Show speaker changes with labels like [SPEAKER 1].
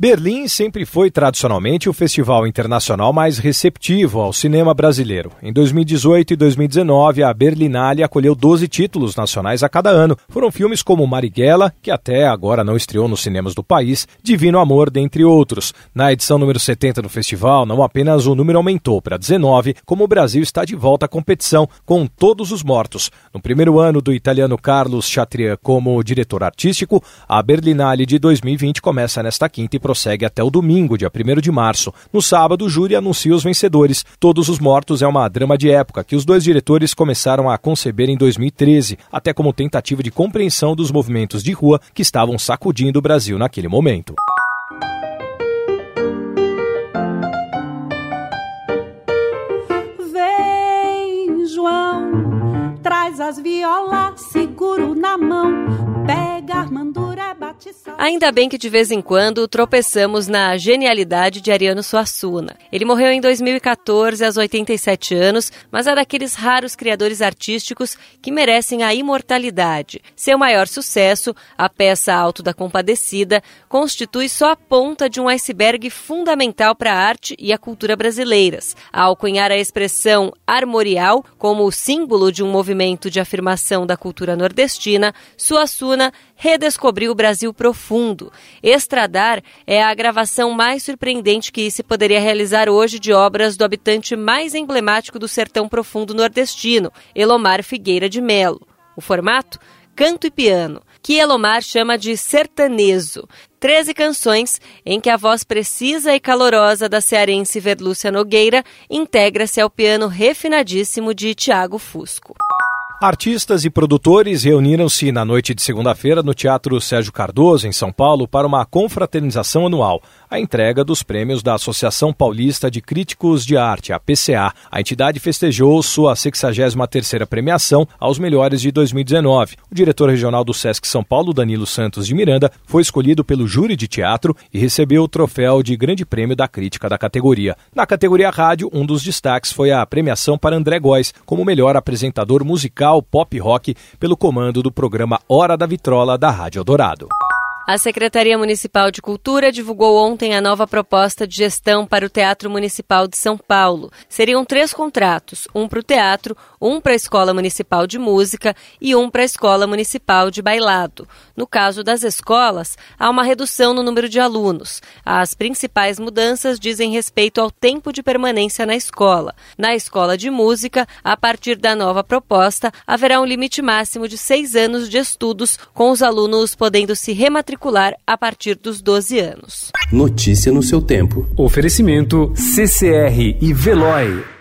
[SPEAKER 1] Berlim sempre foi tradicionalmente o festival internacional mais receptivo ao cinema brasileiro. Em 2018 e 2019, a Berlinale acolheu 12 títulos nacionais a cada ano. Foram filmes como Marighella, que até agora não estreou nos cinemas do país, Divino Amor, dentre outros. Na edição número 70 do festival, não apenas o número aumentou para 19, como o Brasil está de volta à competição, com todos os mortos. No primeiro ano do italiano Carlos Chatrian como diretor artístico, a Berlinale de 2020 começa nesta quinta e prossegue até o domingo, dia 1 de março. No sábado, o júri anuncia os vencedores. Todos os Mortos é uma drama de época que os dois diretores começaram a conceber em 2013, até como tentativa de compreensão dos movimentos de rua que estavam sacudindo o Brasil naquele momento.
[SPEAKER 2] Vem, João, traz as violas, seguro na mão, pega Armando
[SPEAKER 3] Ainda bem que de vez em quando tropeçamos na genialidade de Ariano Suassuna. Ele morreu em 2014, aos 87 anos, mas é daqueles raros criadores artísticos que merecem a imortalidade. Seu maior sucesso, a peça Alto da Compadecida, constitui só a ponta de um iceberg fundamental para a arte e a cultura brasileiras. Ao cunhar a expressão armorial como o símbolo de um movimento de afirmação da cultura nordestina, Suassuna redescobriu o Brasil profundo. Estradar é a gravação mais surpreendente que se poderia realizar hoje de obras do habitante mais emblemático do sertão profundo nordestino, Elomar Figueira de Melo. O formato? Canto e piano, que Elomar chama de sertanezo. Treze canções em que a voz precisa e calorosa da cearense Verlúcia Nogueira integra-se ao piano refinadíssimo de Tiago Fusco.
[SPEAKER 1] Artistas e produtores reuniram-se na noite de segunda-feira no Teatro Sérgio Cardoso, em São Paulo, para uma confraternização anual, a entrega dos prêmios da Associação Paulista de Críticos de Arte, a PCA. A entidade festejou sua 63ª premiação aos melhores de 2019. O diretor regional do Sesc São Paulo, Danilo Santos de Miranda, foi escolhido pelo júri de teatro e recebeu o troféu de Grande Prêmio da Crítica da categoria. Na categoria rádio, um dos destaques foi a premiação para André Góes como melhor apresentador musical pop rock pelo comando do programa Hora da Vitrola da Rádio Eldorado.
[SPEAKER 3] A Secretaria Municipal de Cultura divulgou ontem a nova proposta de gestão para o Teatro Municipal de São Paulo. Seriam três contratos: um para o teatro, um para a Escola Municipal de Música e um para a Escola Municipal de Bailado. No caso das escolas, há uma redução no número de alunos. As principais mudanças dizem respeito ao tempo de permanência na escola. Na Escola de Música, a partir da nova proposta, haverá um limite máximo de seis anos de estudos, com os alunos podendo se rematricular matricular a partir dos 12 anos.
[SPEAKER 4] Notícia no seu tempo.
[SPEAKER 5] Oferecimento CCR e Veloy.